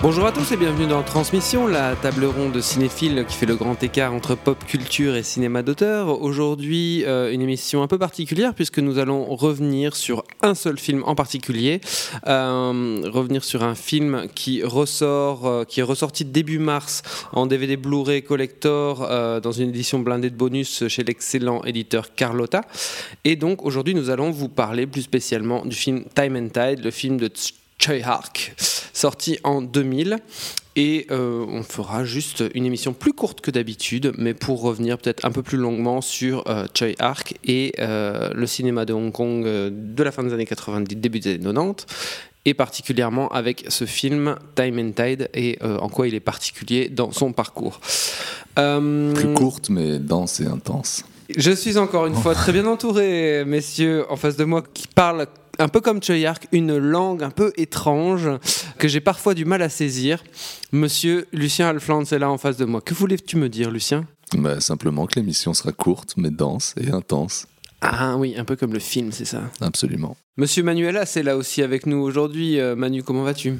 Bonjour à tous et bienvenue dans Transmission, la table ronde de cinéphiles qui fait le grand écart entre pop culture et cinéma d'auteur. Aujourd'hui, euh, une émission un peu particulière puisque nous allons revenir sur un seul film en particulier, Euh, revenir sur un film qui ressort, euh, qui est ressorti début mars en DVD Blu-ray Collector dans une édition blindée de bonus chez l'excellent éditeur Carlotta. Et donc aujourd'hui, nous allons vous parler plus spécialement du film Time and Tide, le film de Choi Hark, sorti en 2000. Et euh, on fera juste une émission plus courte que d'habitude, mais pour revenir peut-être un peu plus longuement sur euh, Choi Hark et euh, le cinéma de Hong Kong de la fin des années 90, début des années 90, et particulièrement avec ce film Time and Tide et en quoi il est particulier dans son parcours. Plus courte, mais dense et intense. je suis encore une fois très bien entouré, messieurs, en face de moi, qui parlent un peu comme Choi Hark, une langue un peu étrange que j'ai parfois du mal à saisir. Monsieur Lucien Alfland, c'est là en face de moi. Que voulais-tu me dire, Lucien? Bah, simplement que l'émission sera courte, mais dense et intense. Ah oui, un peu comme le film, c'est ça? Absolument. Monsieur Manuela, c'est là aussi avec nous aujourd'hui. Euh, Manu, comment vas-tu?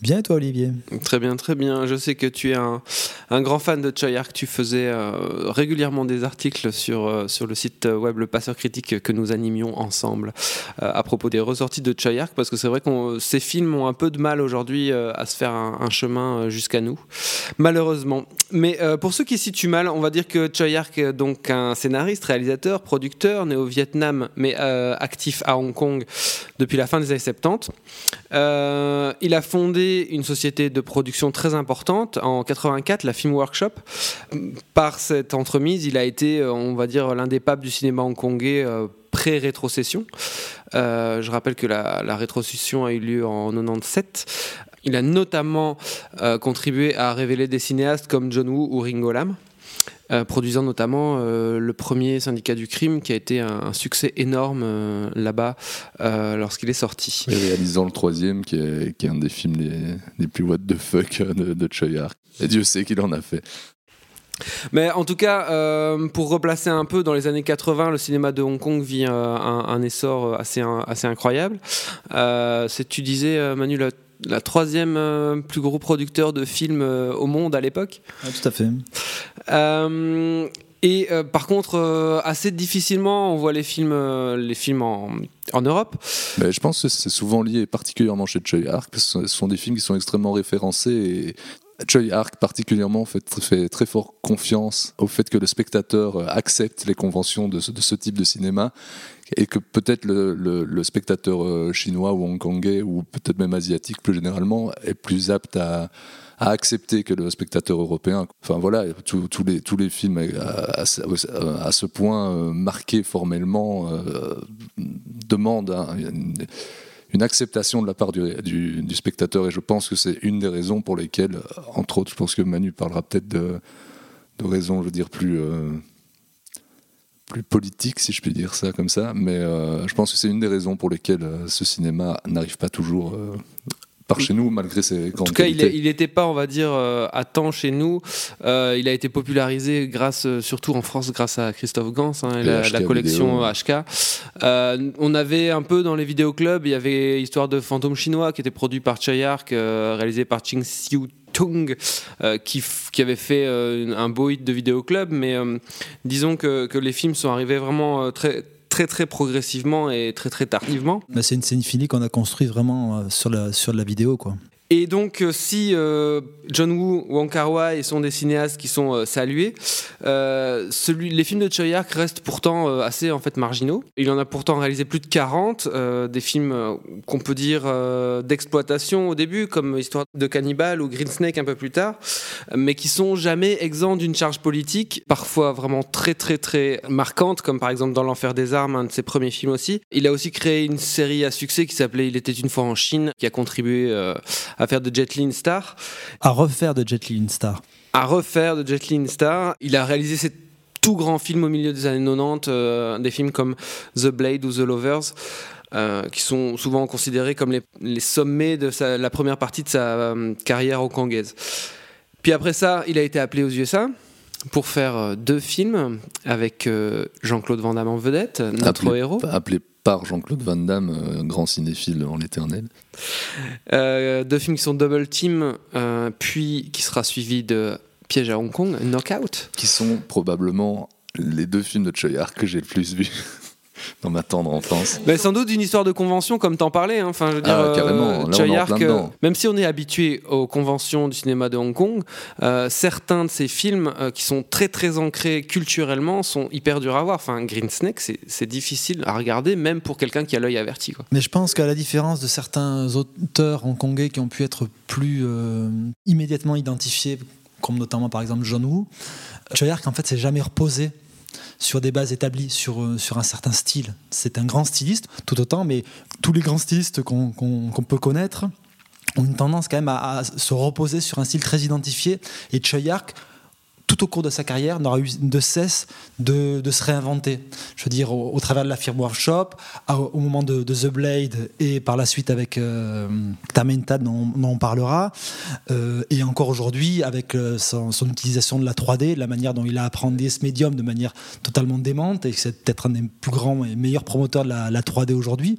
Bien et toi Olivier Très bien, très bien. Je sais que tu es un, grand fan de Choi Hark. Tu faisais euh, régulièrement des articles sur, euh, sur le site web Le Passeur Critique que nous animions ensemble euh, à propos des ressorties de Choi Hark parce que c'est vrai que ces films ont un peu de mal aujourd'hui à se faire un, chemin jusqu'à nous, malheureusement. Mais pour ceux qui s'y situent mal, on va dire que est donc un scénariste, réalisateur, producteur, né au Vietnam mais actif à Hong Kong depuis la fin des années 70. Euh, il a fondé une société de production très importante en 84, la Film Workshop. Par cette entremise, il a été, euh, on va dire, l'un des papes du cinéma hongkongais euh, pré-rétrocession. Euh, je rappelle que la, rétrocession a eu lieu en 97. Il a notamment contribué à révéler des cinéastes comme John Woo ou Ringo Lam. Euh, produisant notamment euh, le premier syndicat du crime qui a été un, un succès énorme euh, là-bas lorsqu'il est sorti. Et réalisant le troisième, qui est, qui est un des films les, les plus what the fuck de, de Choi Hark. Et Dieu sait qu'il en a fait. Mais en tout cas, euh, pour replacer un peu, dans les années 80, le cinéma de Hong Kong vit euh, un, un essor assez, assez incroyable. Euh, tu disais, Manu, la, la troisième euh, plus gros producteur de films euh, au monde à l'époque. Ah, Tout à fait. Euh, et euh, par contre, euh, assez difficilement, on voit les films, euh, les films en, en Europe. Mais je pense que c'est souvent lié particulièrement chez Choi Hark, parce que ce sont des films qui sont extrêmement référencés et Choi Hark particulièrement fait, fait très fort confiance au fait que le spectateur accepte les conventions de ce, de ce type de cinéma et que peut-être le, spectateur euh, chinois ou hongkongais ou peut-être même asiatique plus généralement est plus apte à, accepter que le spectateur européen. Enfin voilà, tous les, films à, ce- point euh, marqués formellement euh, demandent un- une, acceptation de la part du, spectateur et je pense que c'est une des raisons pour lesquelles, entre autres, je pense que Manu parlera peut-être de, raisons, je veux dire, plus... plus politique, si je puis dire ça comme ça, mais euh, je pense que c'est une des raisons pour lesquelles euh, ce cinéma n'arrive pas toujours euh, par chez nous, malgré ses En grandes tout cas, il n'était pas, on va dire, euh, à temps chez nous. Euh, il a été popularisé grâce, euh, surtout en France, grâce à Christophe Gans hein, et la, la collection vidéo. HK. On avait un peu dans les vidéoclubs, il y avait Histoire de fantôme chinois qui était produit par euh, réalisé par Ching Siu Tung, euh, qui, qui avait fait euh, un beau hit de vidéoclub, mais euh, disons que, que les films sont arrivés vraiment très très très progressivement et très très tardivement. Bah, c'est une cinéphilie qu'on a construite vraiment sur la, sur la vidéo. Quoi. Et donc, euh, si euh, John Woo, Wong Kar Wai sont des cinéastes qui sont euh, salués, les films de Choi Hark restent pourtant assez en fait marginaux. Il en a pourtant réalisé plus de 40, euh, des films qu'on peut dire d'exploitation au début, comme Histoire de cannibale ou Green Snake un peu plus tard, mais qui sont jamais exempts d'une charge politique, parfois vraiment très très très marquante, comme par exemple dans L'Enfer des Armes, un de ses premiers films aussi. Il a aussi créé une série à succès qui s'appelait Il était une fois en Chine, qui a contribué à faire de Jet Li une star, À refaire de Jet Li une star. à refaire de Jet Li une star. Il a réalisé ces tout grands films au milieu des années 90, euh, des films comme The Blade ou The Lovers. euh, qui sont souvent considérés comme les, les sommets de sa- la première partie de sa euh, carrière hongkongaise. Puis après ça, il a été appelé aux USA pour faire euh, deux films avec euh, Jean-Claude Van Damme en vedette, notre Appelé- héros. Appelé par Jean-Claude Van Damme, euh, grand cinéphile en l'éternel. Euh, deux films qui sont Double Team, euh, puis qui sera suivi de Piège à Hong Kong, Knockout. Qui sont probablement les deux films de Choi Ark que j'ai le plus vu dans ma tendre enfance. Mais sans doute d'une histoire de convention, comme t'en parlais. hein. Enfin, je veux dire, Ah, carrément. Là, on est en plein euh, même si on est habitué aux conventions du cinéma de Hong Kong, euh, certains de ces films euh, qui sont très très ancrés culturellement sont hyper durs à voir. Enfin, Green Snake, c'est difficile à regarder, même pour quelqu'un qui a l'œil averti. Quoi. Mais je pense qu'à la différence de certains auteurs hongkongais qui ont pu être plus euh, immédiatement identifiés, comme notamment par exemple John Woo, Choi en fait s'est jamais reposé sur des bases établies, sur, euh, sur un certain style. C'est un grand styliste, tout autant, mais tous les grands stylistes qu'on peut connaître ont une tendance quand même à, se reposer sur un style très identifié. Et Choi Ark, tout au cours de sa carrière, n'aura eu de cesse de, se réinventer. Je veux dire, au, travers de la firme Workshop, au moment de, The Blade et par la suite avec euh, Tamentad, dont, on parlera, euh, et encore aujourd'hui avec euh, son, utilisation de la 3D, la manière dont il a appréhendé ce médium de manière totalement démente, et c'est peut-être un des plus grands et meilleurs promoteurs de la, la 3D aujourd'hui.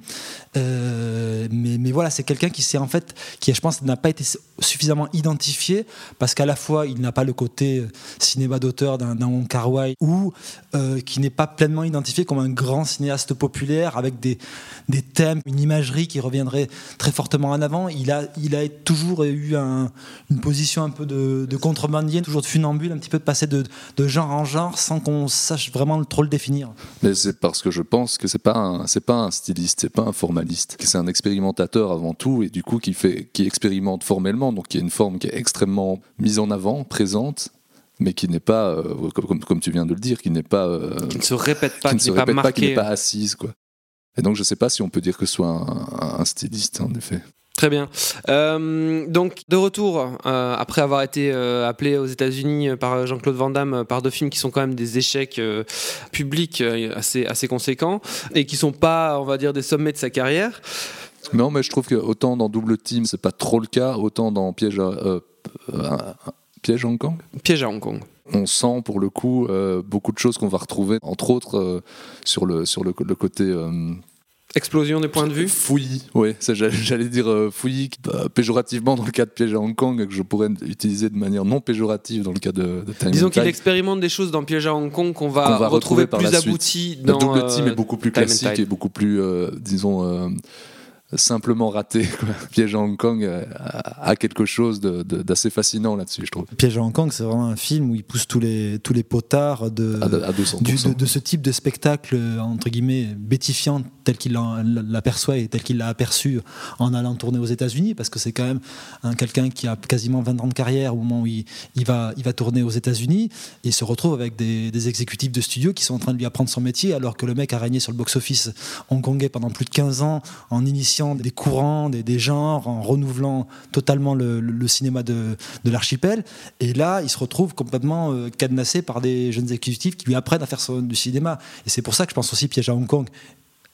Euh, mais, mais voilà, c'est quelqu'un qui en fait, qui je pense n'a pas été suffisamment identifié parce qu'à la fois il n'a pas le côté cinéma d'auteur d'un Wong Kar Wai ou euh, qui n'est pas pleinement identifié comme un grand cinéaste populaire avec des, des thèmes, une imagerie qui reviendrait très fortement en avant. Il a, il a toujours eu un- une position un peu de, contrebandier, toujours de funambule, un petit peu de passer de, de genre en genre sans qu'on sache vraiment trop le définir. Mais c'est parce que je pense que c'est pas c'est pas un styliste, c'est pas un formaliste, c'est un expérimentateur avant tout et du coup qui fait, qui expérimente formellement, donc qui a une forme qui est extrêmement mise en avant, présente, mais qui n'est pas, euh, comme, tu viens de le dire, qui n'est pas, euh, Qui ne se répète pas, qui ne se pas répète pas, qui n'est pas assise, quoi. Et donc je sais pas si on peut dire que ce soit un, un styliste en effet. Très bien. Euh, donc, de retour, euh, après avoir été euh, appelé aux États-Unis par Jean-Claude Van Damme par deux films qui sont quand même des échecs publics assez, assez conséquents et qui sont pas, on va dire, des sommets de sa carrière. Non, mais je trouve que autant dans Double Team, c'est pas trop le cas, autant dans Piège Piège à Hong Kong, Piège à Hong Kong. on sent pour le coup euh, beaucoup de choses qu'on va retrouver, entre autres euh, sur, le, sur le, le côté euh, Explosion des points de vue. fouillis. Oui, j'allais dire fouillis bah, péjorativement dans le cas de Piège à Hong Kong, que je pourrais utiliser de manière non péjorative dans le cas de, de Time Disons qu'il expérimente des choses dans Piège à Hong Kong qu'on va, retrouver, retrouver par plus abouties Le dans double team est beaucoup plus classique et beaucoup plus, disons, simplement raté. quoi. Piège à Hong Kong euh, a, quelque chose d'assez fascinant là-dessus, je trouve. Piège à Hong Kong, c'est vraiment un film où il pousse tous les, tous les potards de, À, à 200%. du- de, de ce type de spectacle, euh, entre guillemets, bétifiant tel qu'il l'aperçoit et tel qu'il l'a aperçu en allant tourner aux États-Unis, parce que c'est quand même un quelqu'un qui a quasiment 20 ans de carrière au moment où il, il va, il va tourner aux États-Unis et il se retrouve avec des, des exécutifs de studio qui sont en train de lui apprendre son métier, alors que le mec a régné sur le box-office hongkongais pendant plus de 15 ans en initiant des courants, des, des genres, en renouvelant totalement le, cinéma de, de l'archipel. Et là, il se retrouve complètement euh, cadenassé par des jeunes exécutifs qui lui apprennent à faire du cinéma. Et c'est pour ça que je pense aussi Piège à Hong Kong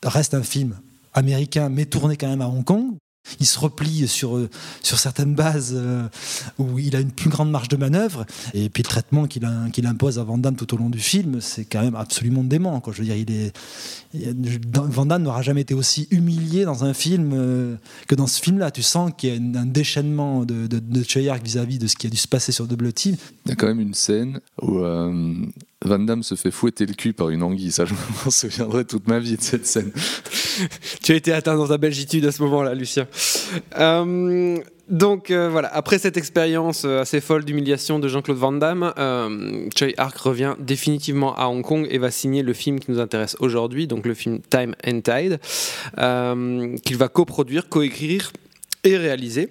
reste un film américain, mais tourné quand même à Hong Kong. Il se replie sur, euh, sur certaines bases euh, où il a une plus grande marge de manœuvre. Et puis le traitement qu'il qu'il impose à Van Damme tout au long du film, c'est quand même absolument dément. Quoi. Je veux dire, il Van Damme n'aura jamais été aussi humilié dans un film euh, que dans ce film-là. Tu sens qu'il y a un déchaînement de, de, vis-à-vis de ce qui a dû se passer sur Double Team. Il y a quand même une scène où Van Damme se fait fouetter le cul par une anguille. Ça, je m'en souviendrai toute ma vie de cette scène. Tu as été atteint dans ta belgitude à ce moment-là, Lucien. Euh, donc euh, voilà, après cette expérience euh, assez folle d'humiliation de Jean-Claude Van Damme, euh, Choi Ark revient définitivement à Hong Kong et va signer le film qui nous intéresse aujourd'hui, donc le film Time and Tide, qu'il va coproduire, coécrire et réaliser.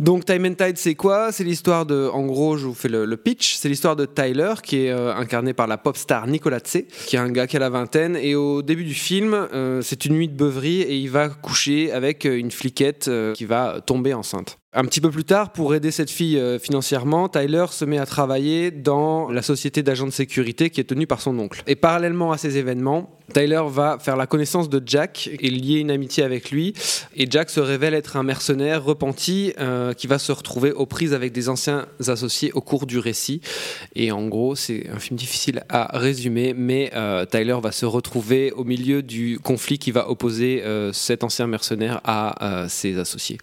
Donc Time and Tide, c'est quoi? C'est l'histoire de, en gros, je vous fais le, pitch, c'est l'histoire de Tyler qui est euh, incarné par la pop star Nicolas Tse, qui est un gars qui a la vingtaine, et au début du film, euh, c'est une nuit de beuverie et il va coucher avec euh, une fliquette qui va tomber enceinte. Un petit peu plus tard, pour aider cette fille financièrement, Tyler se met à travailler dans la société d'agents de sécurité qui est tenue par son oncle. Et parallèlement à ces événements, Tyler va faire la connaissance de Jack et lier une amitié avec lui. Et Jack se révèle être un mercenaire repenti euh, qui va se retrouver aux prises avec des anciens associés au cours du récit. Et en gros, c'est un film difficile à résumer, mais euh, Tyler va se retrouver au milieu du conflit qui va opposer euh, cet ancien mercenaire à ses associés.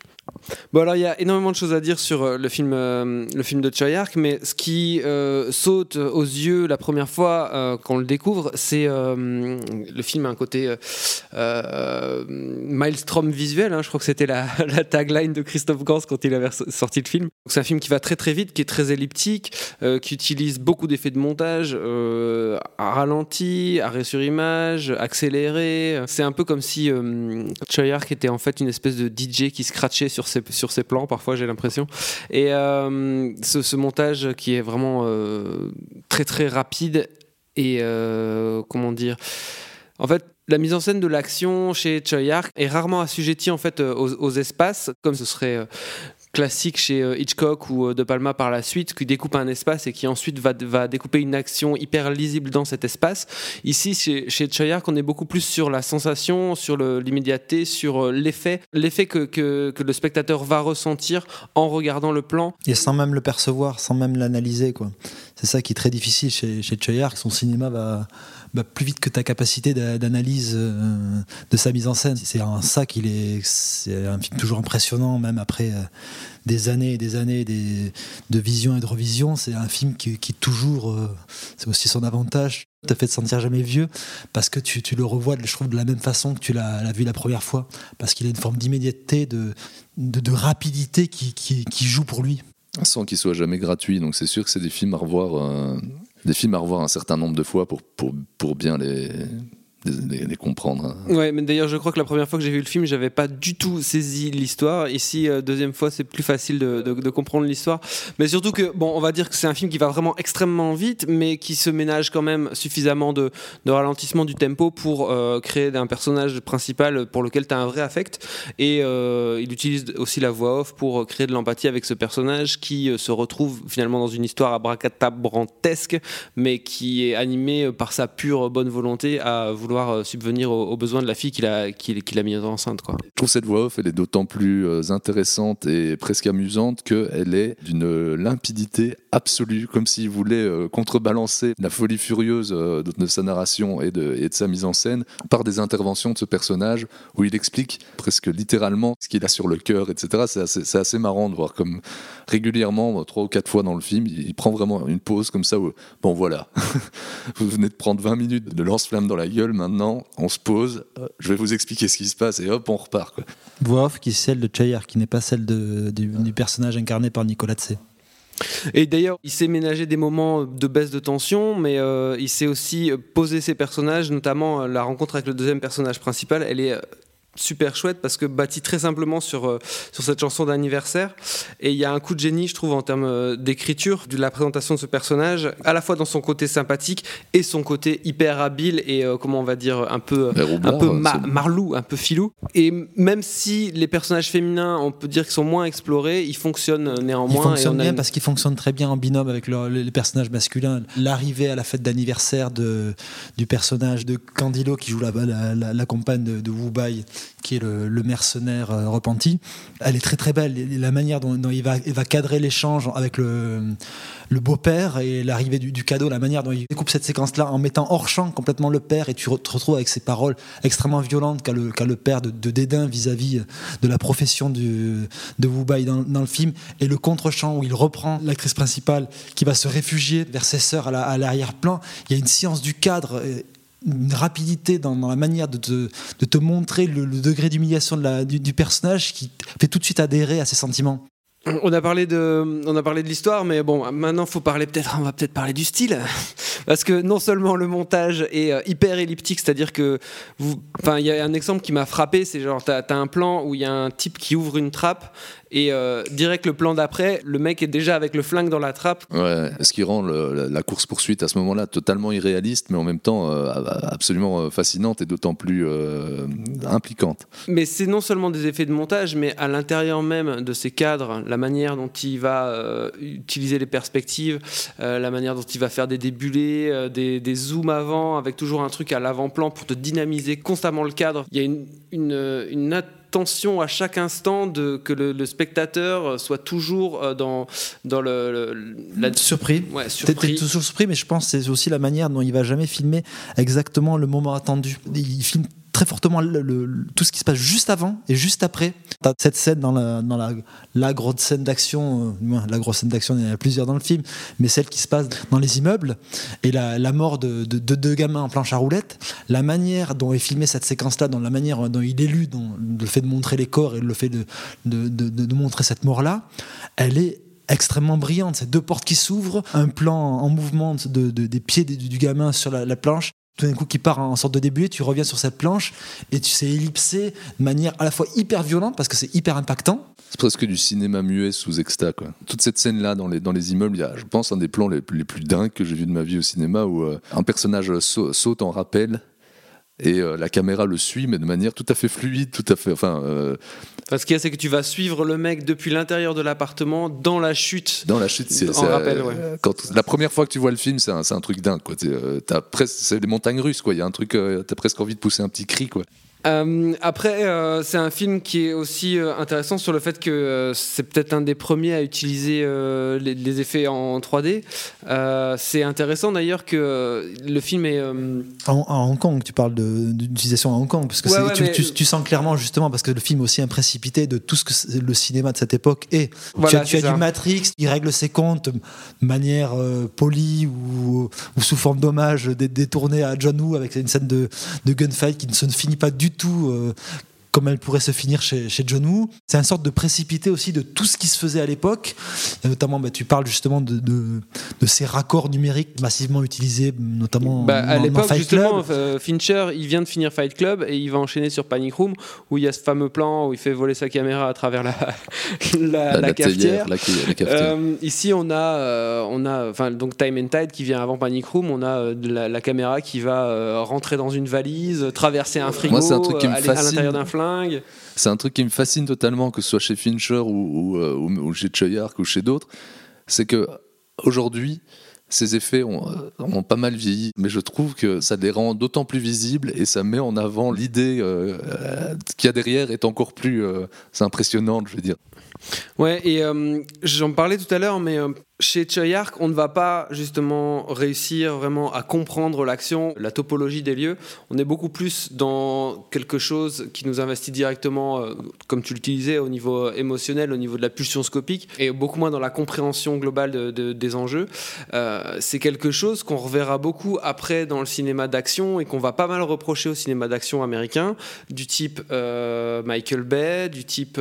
Bon alors il y a énormément de choses à dire sur le film, le film de Choyark, mais ce qui saute aux yeux la première fois qu'on le découvre, c'est le film a un côté maelstrom visuel. Hein. je crois que c'était la, tagline de Christophe Gans quand il avait sorti le film. C'est un film qui va très très vite, qui est très elliptique, qui utilise beaucoup d'effets de montage, à ralenti, arrêt sur image, accéléré. C'est un peu comme si Choyark était en fait une espèce de DJ qui scratchait sur ses, sur ses plans, parfois j'ai l'impression. Et euh, ce, montage qui est vraiment euh, très très rapide et euh, comment dire. En fait, la mise en scène de l'action chez Choyark est rarement assujettie en fait aux, aux espaces, comme ce serait classique chez euh, Hitchcock ou euh, De Palma par la suite, qui découpe un espace et qui ensuite va, va découper une action hyper lisible dans cet espace. Ici, chez, chez on est beaucoup plus sur la sensation, sur l'immédiateté, sur euh, l'effet, l'effet que, que, que, le spectateur va ressentir en regardant le plan. Et sans même le percevoir, sans même l'analyser. quoi. C'est ça qui est très difficile chez, chez Son cinéma va, va plus vite que ta capacité d'analyse de sa mise en scène. C'est en ça qu'il est, un film toujours impressionnant, même après des années et des années de vision et de revision. C'est un film qui, toujours, euh, c'est aussi son avantage, te fait te sentir jamais vieux parce que tu, le revois, je trouve, de la même façon que tu l'as vu la première fois. Parce qu'il a une forme d'immédiateté, de, rapidité qui, joue pour lui. Sans qu'il soit jamais gratuit. Donc c'est sûr que c'est des films à revoir. Euh, des films à revoir un certain nombre de fois pour, pour, pour bien les, les, comprendre. Hein. Ouais, mais d'ailleurs, je crois que la première fois que j'ai vu le film, j'avais pas du tout saisi l'histoire. Ici, euh, deuxième fois, c'est plus facile de, comprendre l'histoire. Mais surtout que, bon, on va dire que c'est un film qui va vraiment extrêmement vite, mais qui se ménage quand même suffisamment de, de ralentissement du tempo pour euh, créer un personnage principal pour lequel tu as un vrai affect. Et euh, il utilise aussi la voix off pour créer de l'empathie avec ce personnage qui se retrouve finalement dans une histoire abracadabrantesque, mais qui est animé par sa pure bonne volonté à vouloir euh, subvenir aux, besoins de la fille qu'il a, qu'il, a mise enceinte. Quoi. Je trouve cette voix off, elle est d'autant plus euh, intéressante et presque amusante qu'elle est d'une limpidité absolue, comme s'il voulait euh, contrebalancer la folie furieuse de sa narration et de, sa mise en scène par des interventions de ce personnage où il explique presque littéralement ce qu'il a sur le cœur, etc. C'est assez, c'est assez marrant de voir comme régulièrement, trois ou quatre fois dans le film, il, prend vraiment une pause comme ça où, bon voilà, vous venez de prendre 20 minutes de lance-flamme dans la gueule, maintenant, on se pose, euh, je vais vous expliquer ce qui se passe et hop, on repart. Quoi. Voix off qui est celle de Chayar, qui n'est pas celle de, du, personnage incarné par Nicolas Tse. Et d'ailleurs, il s'est ménagé des moments de baisse de tension, mais euh, il s'est aussi posé ses personnages, notamment euh, la rencontre avec le deuxième personnage principal. Elle est super chouette parce que bâti très simplement sur, euh, sur cette chanson d'anniversaire. Et il y a un coup de génie, je trouve, en termes euh, d'écriture, de la présentation de ce personnage, à la fois dans son côté sympathique et son côté hyper habile et, euh, comment on va dire, un peu, un peu marlou, un peu filou. Et même si les personnages féminins, on peut dire qu'ils sont moins explorés, ils fonctionnent néanmoins. Ils fonctionnent bien parce qu'ils fonctionnent très bien en binôme avec les personnages masculins. L'arrivée à la fête d'anniversaire du personnage de Candilo qui joue la, la, la, la compagne de, de Wu Bai qui est le, mercenaire euh, repenti. Elle est très très belle. La manière dont, il, va, cadrer l'échange avec le, beau-père et l'arrivée du, cadeau, la manière dont il découpe cette séquence-là en mettant hors champ complètement le père et tu te retrouves avec ces paroles extrêmement violentes qu'a le, le, père de, dédain vis-à-vis de la profession de Wu dans, dans, le film et le contre-champ où il reprend l'actrice principale qui va se réfugier vers ses sœurs à l'arrière-plan. il y a une science du cadre euh, une rapidité dans, la manière de te, montrer le, degré d'humiliation du, du, personnage qui fait tout de suite adhérer à ses sentiments. On a parlé de, on a parlé de l'histoire, mais bon, maintenant faut parler peut-être, on va peut-être parler du style, parce que non seulement le montage est euh, hyper elliptique, c'est-à-dire que, enfin, il y a un exemple qui m'a frappé, c'est genre t'as as un plan où il y a un type qui ouvre une trappe et euh, direct le plan d'après, le mec est déjà avec le flingue dans la trappe. Ouais, ce qui rend la, course poursuite à ce moment-là totalement irréaliste, mais en même temps euh, absolument fascinante et d'autant plus impliquante. Mais c'est non seulement des effets de montage, mais à l'intérieur même de ces cadres la manière dont il va utiliser les perspectives, la manière dont il va faire des débulés, euh, des, zooms avant, avec toujours un truc à l'avant-plan pour te dynamiser constamment le cadre. Il y a une, attention à chaque instant de, que le, spectateur soit toujours dans, dans le, la... surpris. Ouais, surpris. toujours surpris, mais je pense que c'est aussi la manière dont il va jamais filmer exactement le moment attendu. Il filme très fortement le, tout ce qui se passe juste avant et juste après. Tu as cette scène dans la, dans la, la grosse scène d'action, euh, la grosse scène d'action, il y en a plusieurs dans le film, mais celle qui se passe dans les immeubles et la, la mort de, deux gamins en planche à roulettes, la manière dont est filmée cette séquence-là, dans la manière dont il est lu, le fait de montrer les corps et le fait de, de, de montrer cette mort-là, elle est extrêmement brillante. Ces deux portes qui s'ouvrent, un plan en mouvement de, des pieds du, gamin sur la, planche, tout d'un coup qui part en sorte de début, tu reviens sur cette planche et tu sais ellipser de manière à la fois hyper violente parce que c'est hyper impactant. C'est presque du cinéma muet sous exta. Quoi. Toute cette scène-là dans les, dans les immeubles, il y a, je pense, un des plans les, les plus dingues que j'ai vu de ma vie au cinéma où euh, un personnage saute en rappel et euh, la caméra le suit, mais de manière tout à fait fluide, tout à fait. Enfin, euh, Enfin, ce qu'il y a, c'est que tu vas suivre le mec depuis l'intérieur de l'appartement dans la chute. Dans la chute, c'est. rappel, ouais. quand, la première fois que tu vois le film, c'est un, un, truc dingue. Quoi. c'est des montagnes russes, quoi. Il y a un truc, t'as presque envie de pousser un petit cri, quoi. Euh, après, euh, c'est un film qui est aussi euh, intéressant sur le fait que c'est peut-être un des premiers à utiliser les, effets en 3D. c'est intéressant d'ailleurs que le film est. En, Hong Kong, tu parles d'utilisation à Hong Kong, parce que tu, sens clairement justement, parce que le film est aussi un précipité de tout ce que le cinéma de cette époque est. tu as, du Matrix, il règle ses comptes de manière polie ou, sous forme d'hommage détourné à John Woo avec une scène de, de gunfight qui ne se finit pas du tout tout euh, comme elle pourrait se finir chez, chez John Woo. C'est une sorte de précipité aussi de tout ce qui se faisait à l'époque. Notamment, bah, tu parles justement de, de, ces raccords numériques massivement utilisés, notamment bah, à l'époque. Justement, euh, Fincher, il vient de finir Fight Club et il va enchaîner sur Panic Room où il y a ce fameux plan où il fait voler sa caméra à travers la, la, cafetière. Euh, ici, on a, euh, on a, enfin donc Time and Tide qui vient avant Panic Room. On a la, caméra qui va rentrer dans une valise, traverser un frigo, Moi, un truc qui me aller à l'intérieur d'un flingue. C'est un truc qui me fascine totalement, que ce soit chez Fincher ou, euh, chez Choyark ou chez d'autres. C'est que aujourd'hui, ces effets ont, euh, ont, pas mal vieilli, mais je trouve que ça les rend d'autant plus visibles et ça met en avant l'idée euh, qu'il y a derrière est encore plus impressionnante, je veux dire. Ouais, et j'en parlais tout à l'heure, mais chez Choyark, on ne va pas justement réussir vraiment à comprendre l'action, la topologie des lieux. On est beaucoup plus dans quelque chose qui nous investit directement, euh, comme tu l'utilisais, au niveau émotionnel, au niveau de la pulsion scopique, et beaucoup moins dans la compréhension globale des enjeux. Euh, c'est quelque chose qu'on reverra beaucoup après dans le cinéma d'action et qu'on va pas mal reprocher au cinéma d'action américain, du type euh, Michael Bay, du type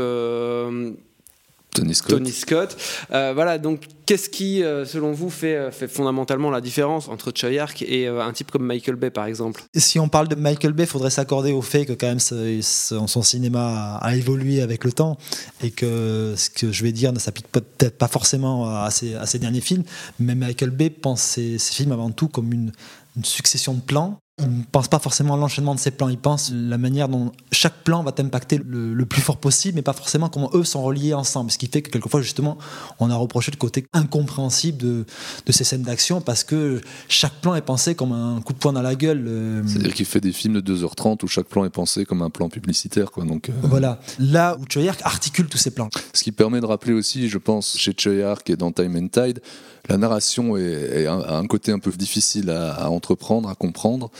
Tony Scott. Tony Scott. Euh, voilà, donc qu'est-ce qui, euh, selon vous, fait, euh, fait, fondamentalement la différence entre Choyark et un type comme Michael Bay, par exemple? Si on parle de Michael Bay, il faudrait s'accorder au fait que quand même son cinéma a, évolué avec le temps et que ce que je vais dire ne s'applique peut-être pas forcément à ses, à ses, derniers films, mais Michael Bay pense ses, films avant tout comme une, une succession de plans il ne pense pas forcément à l'enchaînement de ces plans, il pense la manière dont chaque plan va t'impacter le, plus fort possible, mais pas forcément comment eux sont reliés ensemble. Ce qui fait que quelquefois, justement, on a reproché le côté incompréhensible de, de ces scènes d'action parce que chaque plan est pensé comme un coup de poing dans la gueule. Euh. C'est-à-dire qu'il fait des films de 2h30 où chaque plan est pensé comme un plan publicitaire. Quoi, donc, euh. Voilà, là où Choyark articule tous ces plans. Ce qui permet de rappeler aussi, je pense, chez Choyark et dans Time and Tide, la narration est, a un côté un peu difficile à, entreprendre, à comprendre,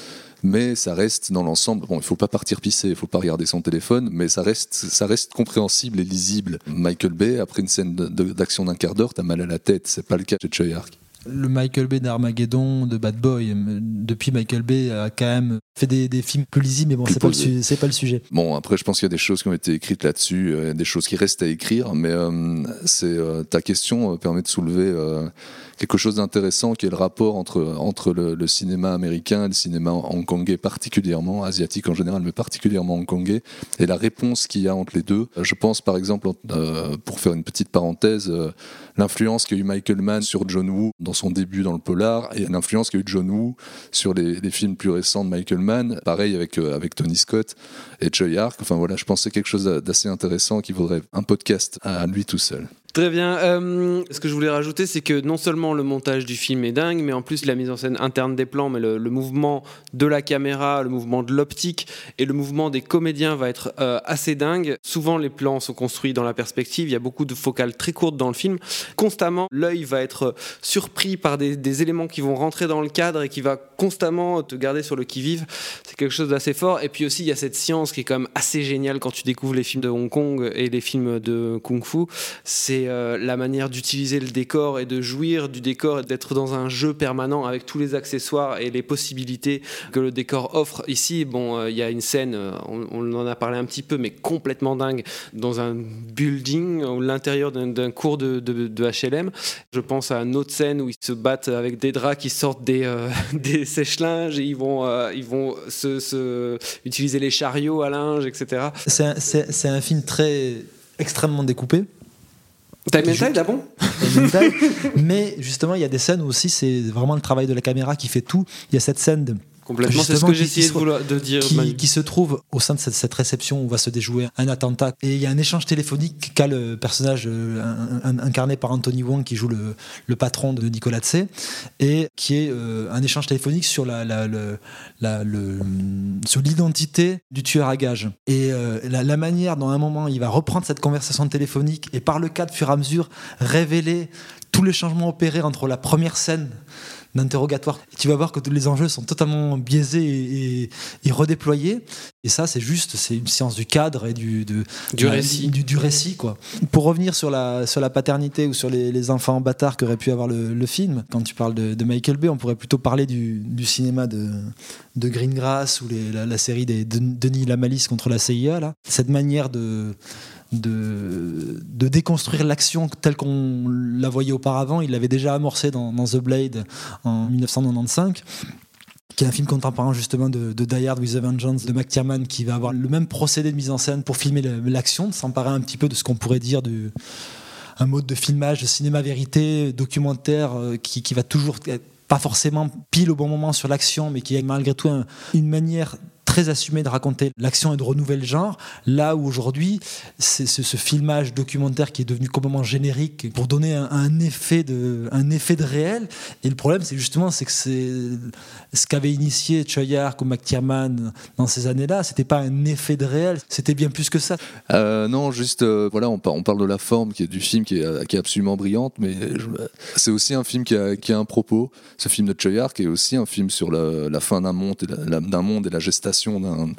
mais ça reste dans l'ensemble. Bon, il faut pas partir pisser, il faut pas regarder son téléphone, mais ça reste, ça reste compréhensible et lisible. Michael Bay, après une scène d'action d'un quart d'heure, t'as mal à la tête. C'est pas le cas de Choyark. Le Michael Bay d'Armageddon, de Bad Boy, depuis Michael Bay a quand même fait des, des films plus lisibles, mais bon, c'est pas, le pas le sujet. Bon, après, je pense qu'il y a des choses qui ont été écrites là-dessus, euh, des choses qui restent à écrire, mais euh, c'est euh, ta question permet de soulever quelque chose d'intéressant qui est le rapport entre, entre le, le cinéma américain et le cinéma hongkongais, particulièrement, asiatique en général, mais particulièrement hongkongais, et la réponse qu'il y a entre les deux. Je pense par exemple, pour faire une petite parenthèse, l'influence qu'a eu Michael Mann sur John Woo dans son début dans le polar, et l'influence qu'a eu John Woo sur les, films plus récents de Michael Mann, pareil avec, euh, avec Tony Scott et Choi Ark. Enfin voilà, je pensais quelque chose d'assez intéressant qui vaudrait un podcast à lui tout seul. Très bien. Euh, ce que je voulais rajouter, c'est que non seulement le montage du film est dingue, mais en plus la mise en scène interne des plans, mais le, mouvement de la caméra, le mouvement de l'optique et le mouvement des comédiens va être euh, assez dingue. Souvent, les plans sont construits dans la perspective. Il y a beaucoup de focales très courtes dans le film. Constamment, l'œil va être surpris par des, des éléments qui vont rentrer dans le cadre et qui va constamment te garder sur le qui-vive. C'est quelque chose d'assez fort. Et puis aussi, il y a cette science qui est quand même assez géniale quand tu découvres les films de Hong Kong et les films de Kung Fu. C'est euh, la manière d'utiliser le décor et de jouir du décor et d'être dans un jeu permanent avec tous les accessoires et les possibilités que le décor offre. Ici, bon, euh, il y a une scène, euh, on, en a parlé un petit peu, mais complètement dingue, dans un building ou l'intérieur d'un cours de, HLM. Je pense à une autre scène où ils se battent avec des draps qui sortent des, euh, des sèche-linges et ils vont, se, se- utiliser les chariots à linge, etc. C'est un film très extrêmement découpé. Time and Tide, ah bon mais justement, il y a des scènes où aussi c'est vraiment le travail de la caméra qui fait tout. Il y a cette scène de- Complètement, c'est ce que essayé de, de dire. qui, qui se trouve au sein de cette, cette réception où va se déjouer un attentat. Et il y a un échange téléphonique qu'a le personnage euh, un- un- incarné par Anthony Wong qui joue le, le patron de Nicolas Tse et qui est euh, un échange téléphonique sur la, la- le- la- le- sur l'identité du tueur à gages et euh, la, manière dont à un moment il va reprendre cette conversation téléphonique et par le cas de fur et à mesure révéler tous les changements opérés entre la première scène d'interrogatoire. Tu vas voir que tous les enjeux sont totalement biaisés et, et- et redéployés. Et ça, c'est juste, c'est une science du cadre et du, de- Du récit. Du, du récit, quoi. Pour revenir sur la, sur la paternité ou sur les, les enfants bâtards qu'aurait pu avoir le, le film, quand tu parles de, de Michael Bay, on pourrait plutôt parler du, du cinéma de, de Greengrass ou les- la, la série des de- Denis Lamalisse contre la CIA. Là. Cette manière de, de, déconstruire l'action telle qu'on la voyait auparavant, il l'avait déjà amorcé dans, The Blade en 1995 qui est un film contemporain justement de, de Die Hard with a Vengeance de McTiernan qui va avoir le même procédé de mise en scène pour filmer l'action, s'emparer un petit peu de ce qu'on pourrait dire du un mode de filmage, de cinéma vérité, documentaire euh, qui, qui va toujours pas forcément pile au bon moment sur l'action, mais qui est malgré tout un- une manière très assumée de raconter l'action et de renouveler le genre. Là où aujourd'hui, c'est ce, filmage documentaire qui est devenu complètement générique pour donner un, effet de, un effet de réel. Et le problème, c'est justement, c'est que c'est ce qu'avait initié Choyark ou McTiernan dans ces années-là. C'était pas un effet de réel, c'était bien plus que ça. Euh, non, juste, euh, voilà, on, par- on parle de la forme qui est du film qui est, qui absolument brillante, mais c'est aussi un film qui a, qui a un propos. Ce film de Choi Ark est aussi un film sur la, fin d'un monde, monde et la gestation d'un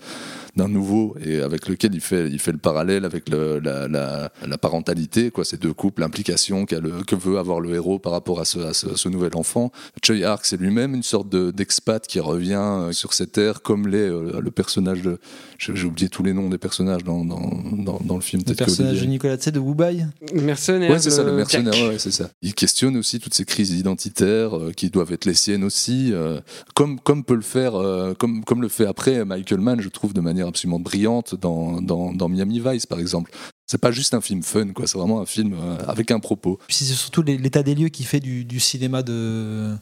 d'un nouveau et avec lequel il fait, il fait le parallèle avec le- la, la- la parentalité, quoi, ces deux couples, l'implication le- que veut avoir le héros par rapport à ce, à ce- ce nouvel enfant. Choi Ark, c'est lui-même une sorte de- d'expat qui revient euh, sur cette terre, comme l'est euh, le personnage de. J'ai oublié tous les noms des personnages dans, dans, dans, dans le film. Le personnage de Nicolas Tse de Wubai. Mercenaire. Ouais, c'est ça, le mercenaire, Jack. ouais, ouais, c'est ça. Il questionne aussi toutes ces crises identitaires euh, qui doivent être les siennes aussi, euh, comme, comme peut le faire, euh, comme, comme le fait après Michael Mann, je trouve, de manière absolument brillante dans, dans, dans Miami Vice, par exemple. C'est pas juste un film fun, quoi, c'est vraiment un film euh, avec un propos. Puis c'est surtout l'état des lieux qui fait du, du cinéma de,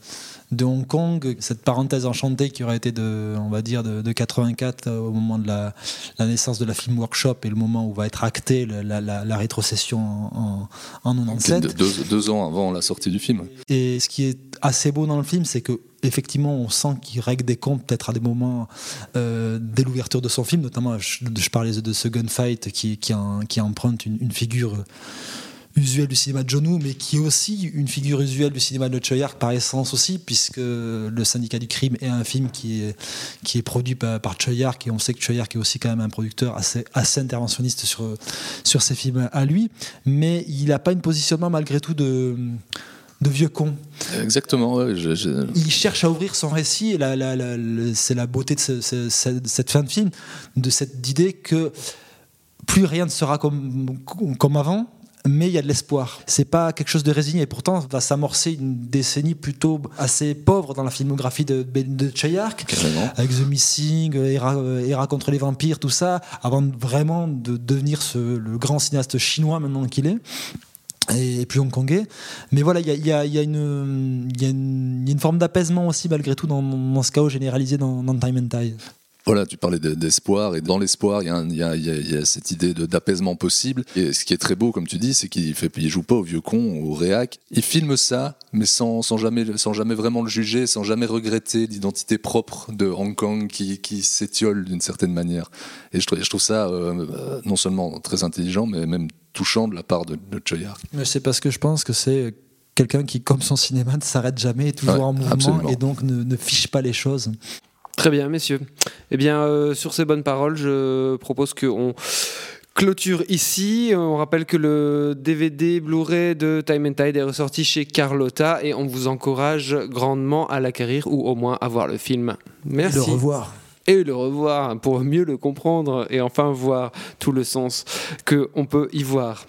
de Hong Kong, cette parenthèse enchantée qui aurait été de, on va dire, de, de 84 euh, au moment de la, la naissance de la Film Workshop et le moment où va être actée la, la- rétrocession en, en, en 97. Deux, deux- deux ans avant la sortie du film. Et ce qui est assez beau dans le film, c'est que effectivement, on sent qu'il règle des comptes peut-être à des moments euh, dès l'ouverture de son film, notamment je, parlais de ce gunfight qui, qui, emprunte une, figure usuelle du cinéma de Woo, mais qui est aussi une figure usuelle du cinéma de Choi Ark par essence aussi, puisque Le Syndicat du crime est un film qui est, qui est produit par, par Choi Ark, et on sait que Choi Ark est aussi quand même un producteur assez, assez interventionniste sur, sur ses films à lui, mais il n'a pas une positionnement malgré tout de vieux con. Exactement. ouais, je- je- Il cherche à ouvrir son récit, et la- la- la- le- c'est la beauté de ce- ce- ce- cette fin de film, de cette idée que plus rien ne sera comme, comme avant, mais il y a de l'espoir. C'est pas quelque chose de résigné, et pourtant va s'amorcer une décennie plutôt assez pauvre dans la filmographie de, de Chayark, avec The Missing, euh, Era, euh, Era contre les vampires, tout ça, avant vraiment de devenir ce, le grand cinéaste chinois maintenant qu'il est. Et puis hongkongais. Mais voilà, il y a, une forme d'apaisement aussi, malgré tout, dans, dans ce chaos généralisé dans, dans Time and Tide. Voilà, tu parlais de- d'espoir, et dans l'espoir, il y, a y y cette idée d'apaisement possible. Et ce qui est très beau, comme tu dis, c'est qu'il il joue pas au vieux con, au réac. Il filme ça, mais sans, sans, jamais, sans jamais vraiment le juger, sans jamais regretter l'identité propre de Hong Kong qui, qui s'étiole d'une certaine manière. Et je trouve, je trouve ça euh, euh, non seulement très intelligent, mais même touchant de la part de, de. Mais c'est parce que je pense que c'est quelqu'un qui, comme son cinéma, ne s'arrête jamais, est toujours Ouais, en mouvement absolument. et donc ne, ne fiche pas les choses. Très bien, messieurs. Eh bien, euh, sur ces bonnes paroles, je propose qu'on clôture ici. On rappelle que le DVD Blu-ray de Time and Tide est ressorti chez Carlotta et on vous encourage grandement à l'acquérir ou au moins à voir le film. Merci. Le revoir. et le revoir pour mieux le comprendre et enfin voir tout le sens que on peut y voir.